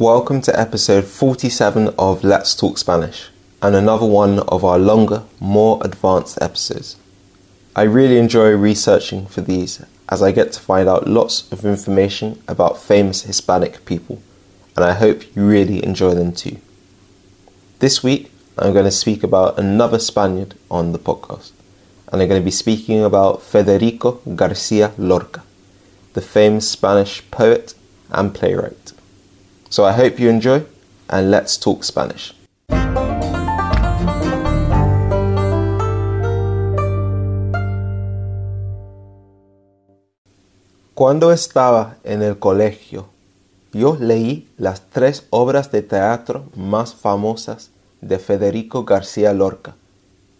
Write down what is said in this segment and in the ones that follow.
Welcome to episode 47 of Let's Talk Spanish, and another one of our longer, more advanced episodes. I really enjoy researching for these as I get to find out lots of information about famous Hispanic people, and I hope you really enjoy them too. This week, I'm going to speak about another Spaniard on the podcast, and I'm going to be speaking about Federico Garcia Lorca, the famous Spanish poet and playwright. So I hope you enjoy, and let's talk Spanish. Cuando estaba en el colegio, yo leí las tres obras de teatro más famosas de Federico García Lorca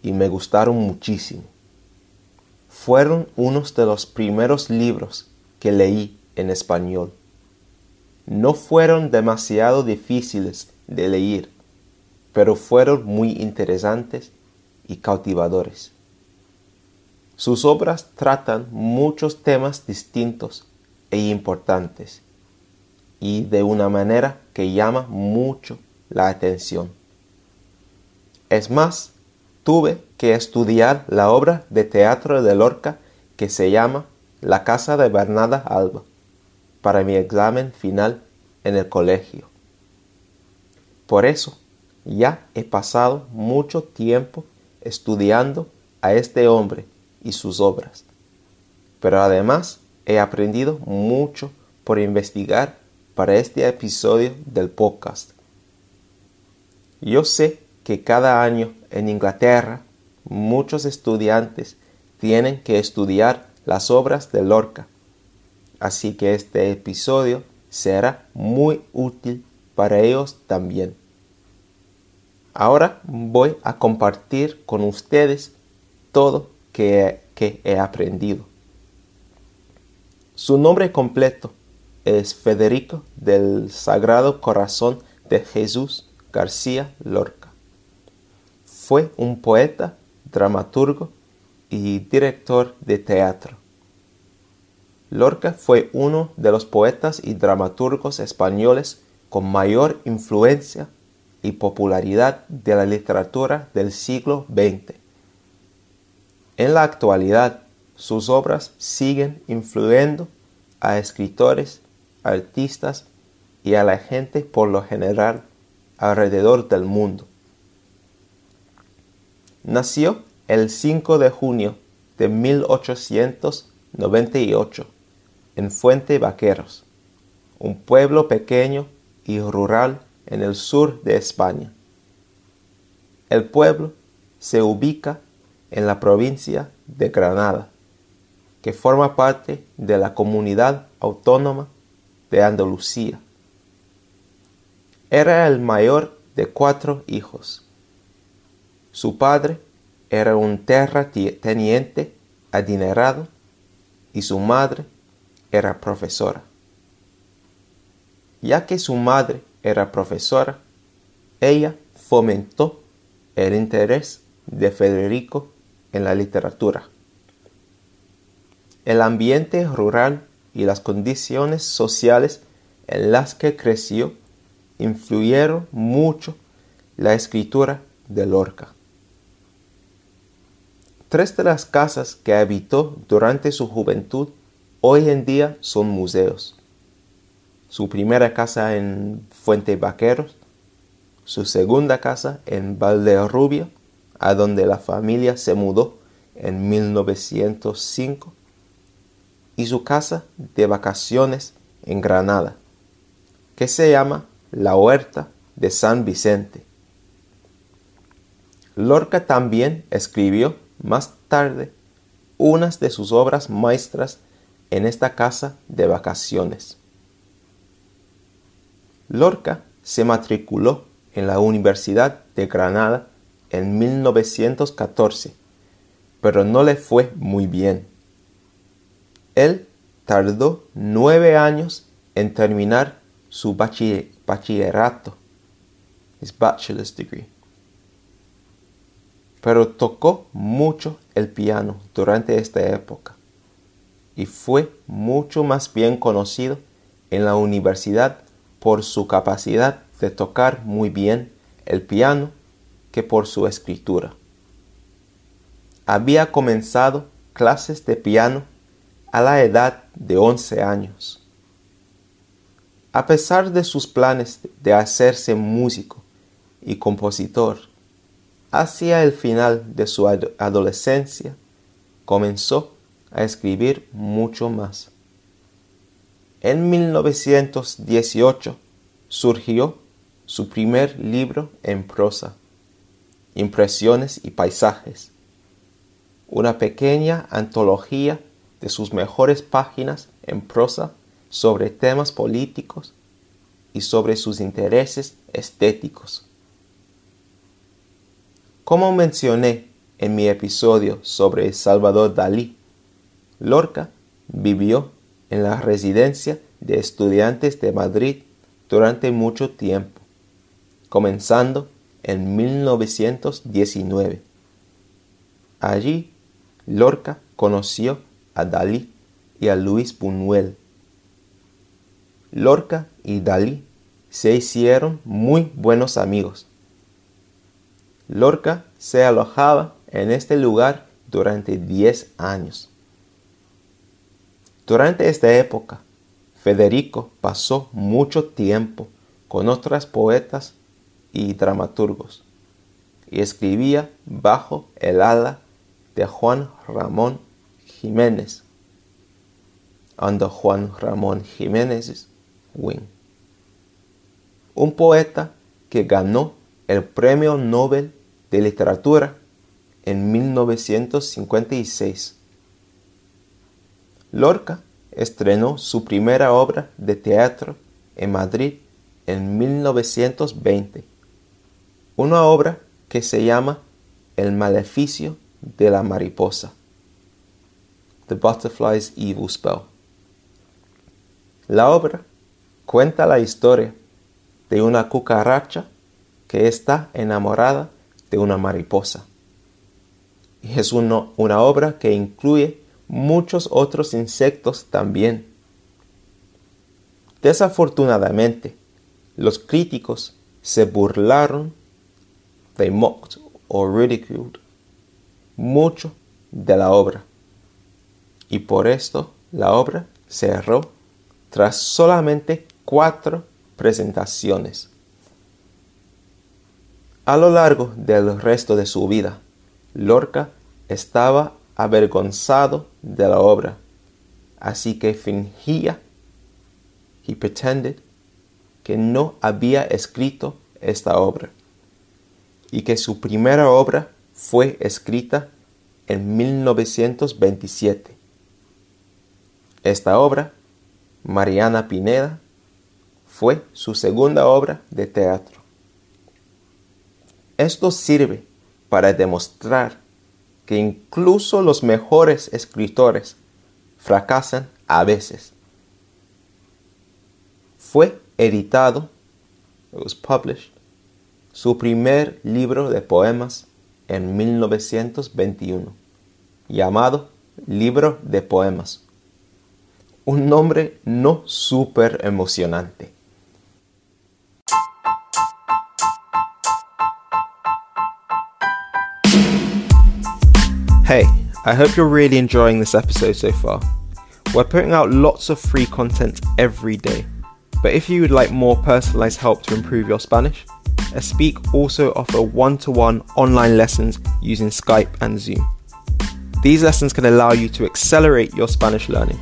y me gustaron muchísimo. Fueron unos de los primeros libros que leí en español. No fueron demasiado difíciles de leer, pero fueron muy interesantes y cautivadores. Sus obras tratan muchos temas distintos e importantes y de una manera que llama mucho la atención. Es más, tuve que estudiar la obra de teatro de Lorca que se llama La casa de Bernada Alba para mi examen final en el colegio. Por eso, ya he pasado mucho tiempo estudiando a este hombre y sus obras. Pero además he aprendido mucho por investigar para este episodio del podcast. Yo sé que cada año en Inglaterra muchos estudiantes tienen que estudiar las obras de Lorca, así que este episodio será muy útil para ellos también. Ahora voy a compartir con ustedes todo que, que he aprendido. Su nombre completo es Federico del Sagrado Corazón de Jesús García Lorca. Fue un poeta, dramaturgo y director de teatro. Lorca fue uno de los poetas y dramaturgos españoles con mayor influencia y popularidad de la literatura del siglo XX. En la actualidad, sus obras siguen influyendo a escritores, artistas y a la gente por lo general alrededor del mundo. Nació el 5 de junio de 1898 en Fuente Vaqueros, un pueblo pequeño y rural en el sur de España. El pueblo se ubica en la provincia de Granada, que forma parte de la comunidad autónoma de Andalucía. Era el mayor de cuatro hijos. Su padre era un terrateniente adinerado y su madre era profesora. Ya que su madre era profesora, ella fomentó el interés de Federico en la literatura. El ambiente rural y las condiciones sociales en las que creció influyeron mucho la escritura de Lorca. Tres de las casas que habitó durante su juventud hoy en día son museos. Su primera casa en Fuente Vaqueros, su segunda casa en Valderrubia, a donde la familia se mudó en 1905, y su casa de vacaciones en Granada, que se llama La Huerta de San Vicente. Lorca también escribió más tarde unas de sus obras maestras en esta casa de vacaciones. Lorca se matriculó en la Universidad de Granada en 1914, pero no le fue muy bien. Él tardó nueve años en terminar su bachillerato, his bachelor's degree. Pero tocó mucho el piano durante esta época y fue mucho más bien conocido en la universidad por su capacidad de tocar muy bien el piano que por su escritura. Había comenzado clases de piano a la edad de 11 años. A pesar de sus planes de hacerse músico y compositor, hacia el final de su adolescencia comenzó a escribir mucho más. En 1918 surgió su primer libro en prosa, Impresiones y Paisajes, una pequeña antología de sus mejores páginas en prosa sobre temas políticos y sobre sus intereses estéticos. Como mencioné en mi episodio sobre Salvador Dalí, Lorca vivió en la residencia de estudiantes de Madrid durante mucho tiempo, comenzando en 1919. Allí, Lorca conoció a Dalí y a Luis Buñuel. Lorca y Dalí se hicieron muy buenos amigos Lorca se alojaba en este lugar durante 10 años. Durante esta época, Federico pasó mucho tiempo con otras poetas y dramaturgos y escribía bajo el ala de Juan Ramón Jiménez, under Juan Ramón Jiménez's wing. Un poeta que ganó el Premio Nobel de Literatura en 1956. Lorca estrenó su primera obra de teatro en Madrid en 1920, una obra que se llama El maleficio de la mariposa, The Butterfly's Evil Spell. La obra cuenta la historia de una cucaracha que está enamorada de una mariposa. Y es una obra que incluye muchos otros insectos también. Desafortunadamente, los críticos se burlaron, they mocked or ridiculed, mucho de la obra. Y por esto la obra cerró tras solamente cuatro presentaciones. A lo largo del resto de su vida, Lorca estaba avergonzado de la obra, así que fingía, he pretended, que no había escrito esta obra y que su primera obra fue escrita en 1927. Esta obra, Mariana Pineda, fue su segunda obra de teatro. Esto sirve para demostrar que incluso los mejores escritores fracasan a veces. Fue editado, was published, su primer libro de poemas en 1921, llamado Libro de Poemas. Un nombre no súper emocionante. I hope you're really enjoying this episode so far. We're putting out lots of free content every day, but if you would like more personalized help to improve your Spanish, Espeak also offer one to one online lessons using Skype and Zoom. These lessons can allow you to accelerate your Spanish learning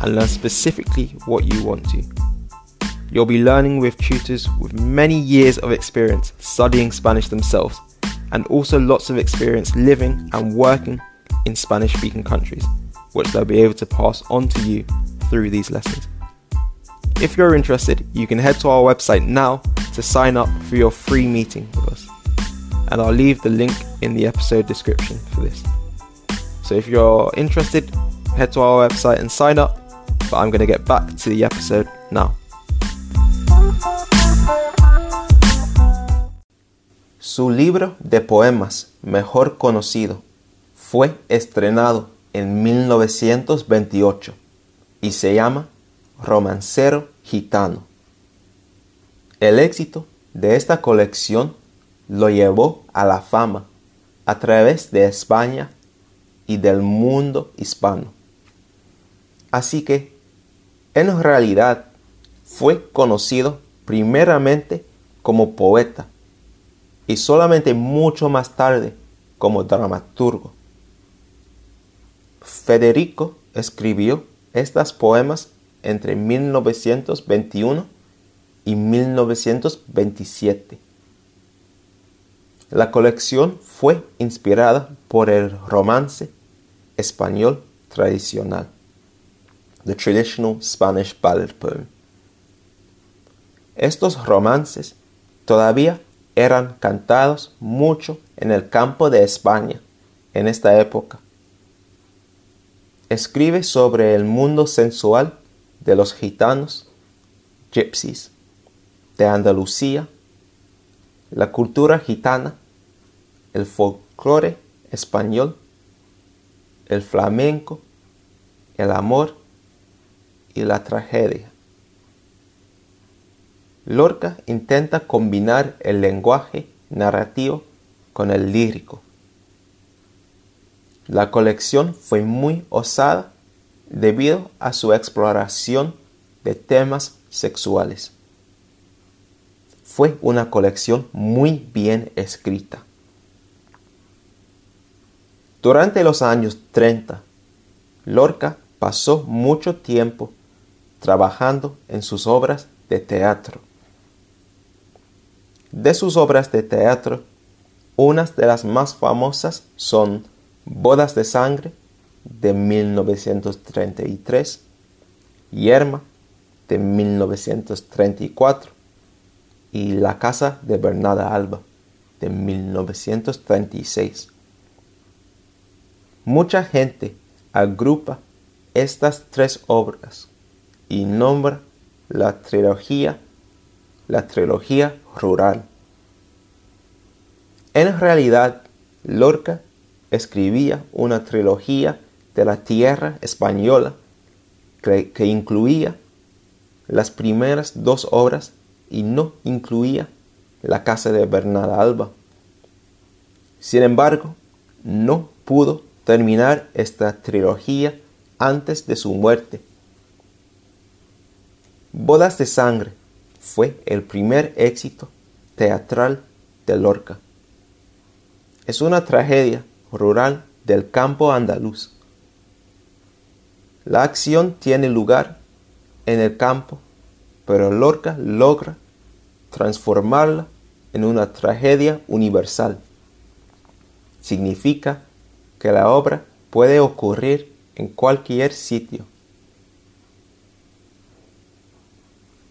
and learn specifically what you want to. You'll be learning with tutors with many years of experience studying Spanish themselves and also lots of experience living and working in Spanish speaking countries, which they'll be able to pass on to you through these lessons. If you're interested, you can head to our website now to sign up for your free meeting with us. And I'll leave the link in the episode description for this. So if you're interested, head to our website and sign up. But I'm going to get back to the episode now. Su libro de poemas mejor conocido fue estrenado en 1928 y se llama Romancero Gitano. El éxito de esta colección lo llevó a la fama a través de España y del mundo hispano. Así que, en realidad, fue conocido primeramente como poeta y solamente mucho más tarde como dramaturgo. Federico escribió estos poemas entre 1921 y 1927. La colección fue inspirada por el romance español tradicional, the traditional Spanish ballad poem. Estos romances todavía eran cantados mucho en el campo de España en esta época. Escribe sobre el mundo sensual de los gitanos, gypsies, de Andalucía, la cultura gitana, el folclore español, el flamenco, el amor y la tragedia. Lorca intenta combinar el lenguaje narrativo con el lírico. La colección fue muy osada debido a su exploración de temas sexuales. Fue una colección muy bien escrita. Durante los años 30, Lorca pasó mucho tiempo trabajando en sus obras de teatro. De sus obras de teatro, unas de las más famosas son Bodas de Sangre de 1933, Yerma de 1934 y La Casa de Bernada Alba de 1936. Mucha gente agrupa estas tres obras y nombra la trilogía la trilogía rural. En realidad, Lorca escribía una trilogía de la tierra española que, incluía las primeras dos obras y no incluía la casa de Bernada Alba. Sin embargo, no pudo terminar esta trilogía antes de su muerte. Bodas de Sangre fue el primer éxito teatral de Lorca. Es una tragedia rural del campo andaluz. La acción tiene lugar en el campo, pero Lorca logra transformarla en una tragedia universal. Significa que la obra puede ocurrir en cualquier sitio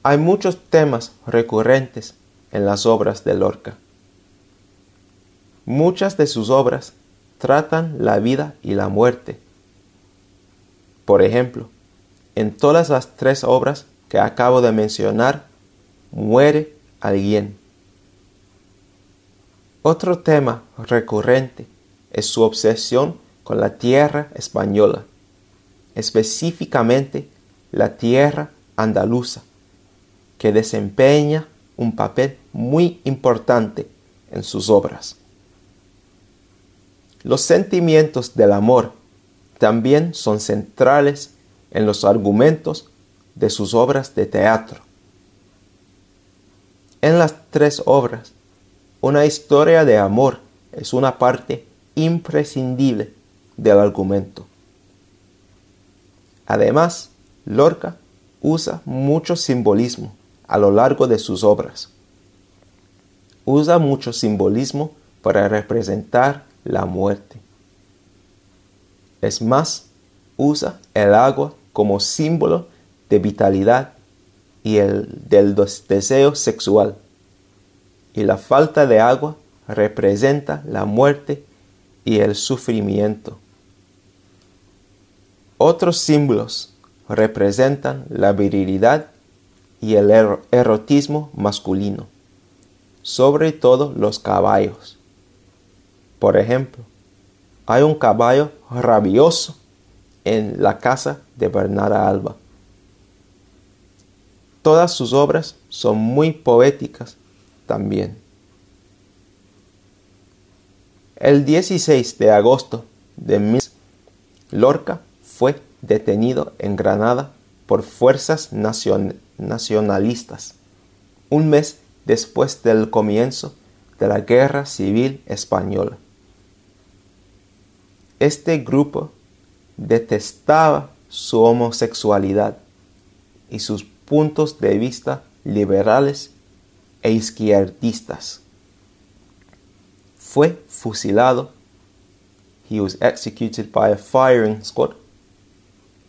Hay muchos temas recurrentes en las obras de Lorca. Muchas de sus obras tratan la vida y la muerte. Por ejemplo, en todas las tres obras que acabo de mencionar, muere alguien. Otro tema recurrente es su obsesión con la tierra española, específicamente la tierra andaluza que desempeña un papel muy importante en sus obras. Los sentimientos del amor también son centrales en los argumentos de sus obras de teatro. En las tres obras, una historia de amor es una parte imprescindible del argumento. Además, Lorca usa mucho simbolismo a lo largo de sus obras. Usa mucho simbolismo para representar la muerte. Es más, usa el agua como símbolo de vitalidad y el del deseo sexual. Y la falta de agua representa la muerte y el sufrimiento. Otros símbolos representan la virilidad y el erotismo masculino, sobre todo los caballos. Por ejemplo, hay un caballo rabioso en la casa de Bernarda Alba. todas sus obras son muy poéticas también. El 16 de agosto de 1000, Lorca fue detenido en Granada por fuerzas nacionalistas, un mes después del comienzo de la Guerra Civil Española. Este grupo detestaba su homosexualidad y sus puntos de vista liberales e izquierdistas. Fue fusilado. He was executed by a firing squad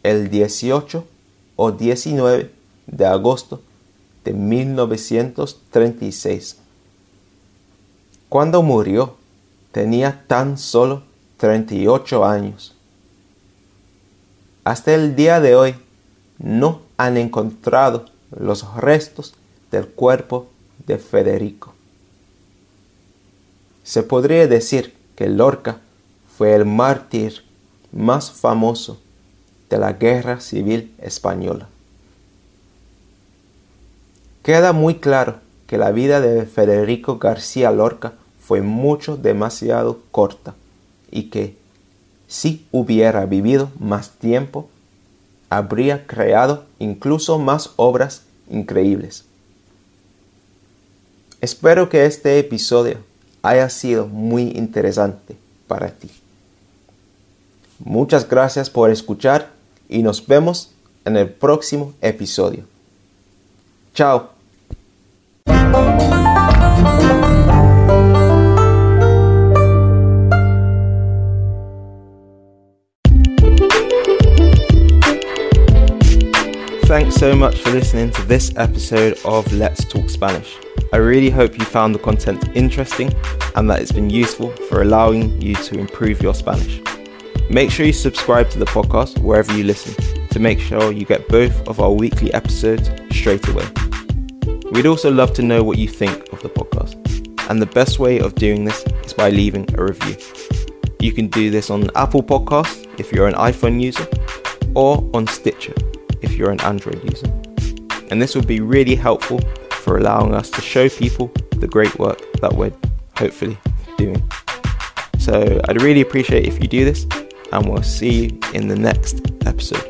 el 18 o 19 de agosto de 1936. Cuando murió, tenía tan solo 38 años. Hasta el día de hoy no han encontrado los restos del cuerpo de Federico. Se podría decir que Lorca fue el mártir más famoso de la Guerra Civil Española. Queda muy claro que la vida de Federico García Lorca fue mucho demasiado corta y que si hubiera vivido más tiempo, habría creado incluso más obras increíbles. Espero que este episodio haya sido muy interesante para ti. Muchas gracias por escuchar y nos vemos en el próximo episodio. Chao. So much for listening to this episode of Let's Talk Spanish. I really hope you found the content interesting and that it's been useful for allowing you to improve your Spanish. Make sure you subscribe to the podcast wherever you listen to make sure you get both of our weekly episodes straight away. We'd also love to know what you think of the podcast, and the best way of doing this is by leaving a review. You can do this on Apple Podcasts if you're an iPhone user, or on Stitcher if you're an Android user. And this would be really helpful for allowing us to show people the great work that we're hopefully doing. So I'd really appreciate if you do this and we'll see you in the next episode.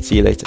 See you later.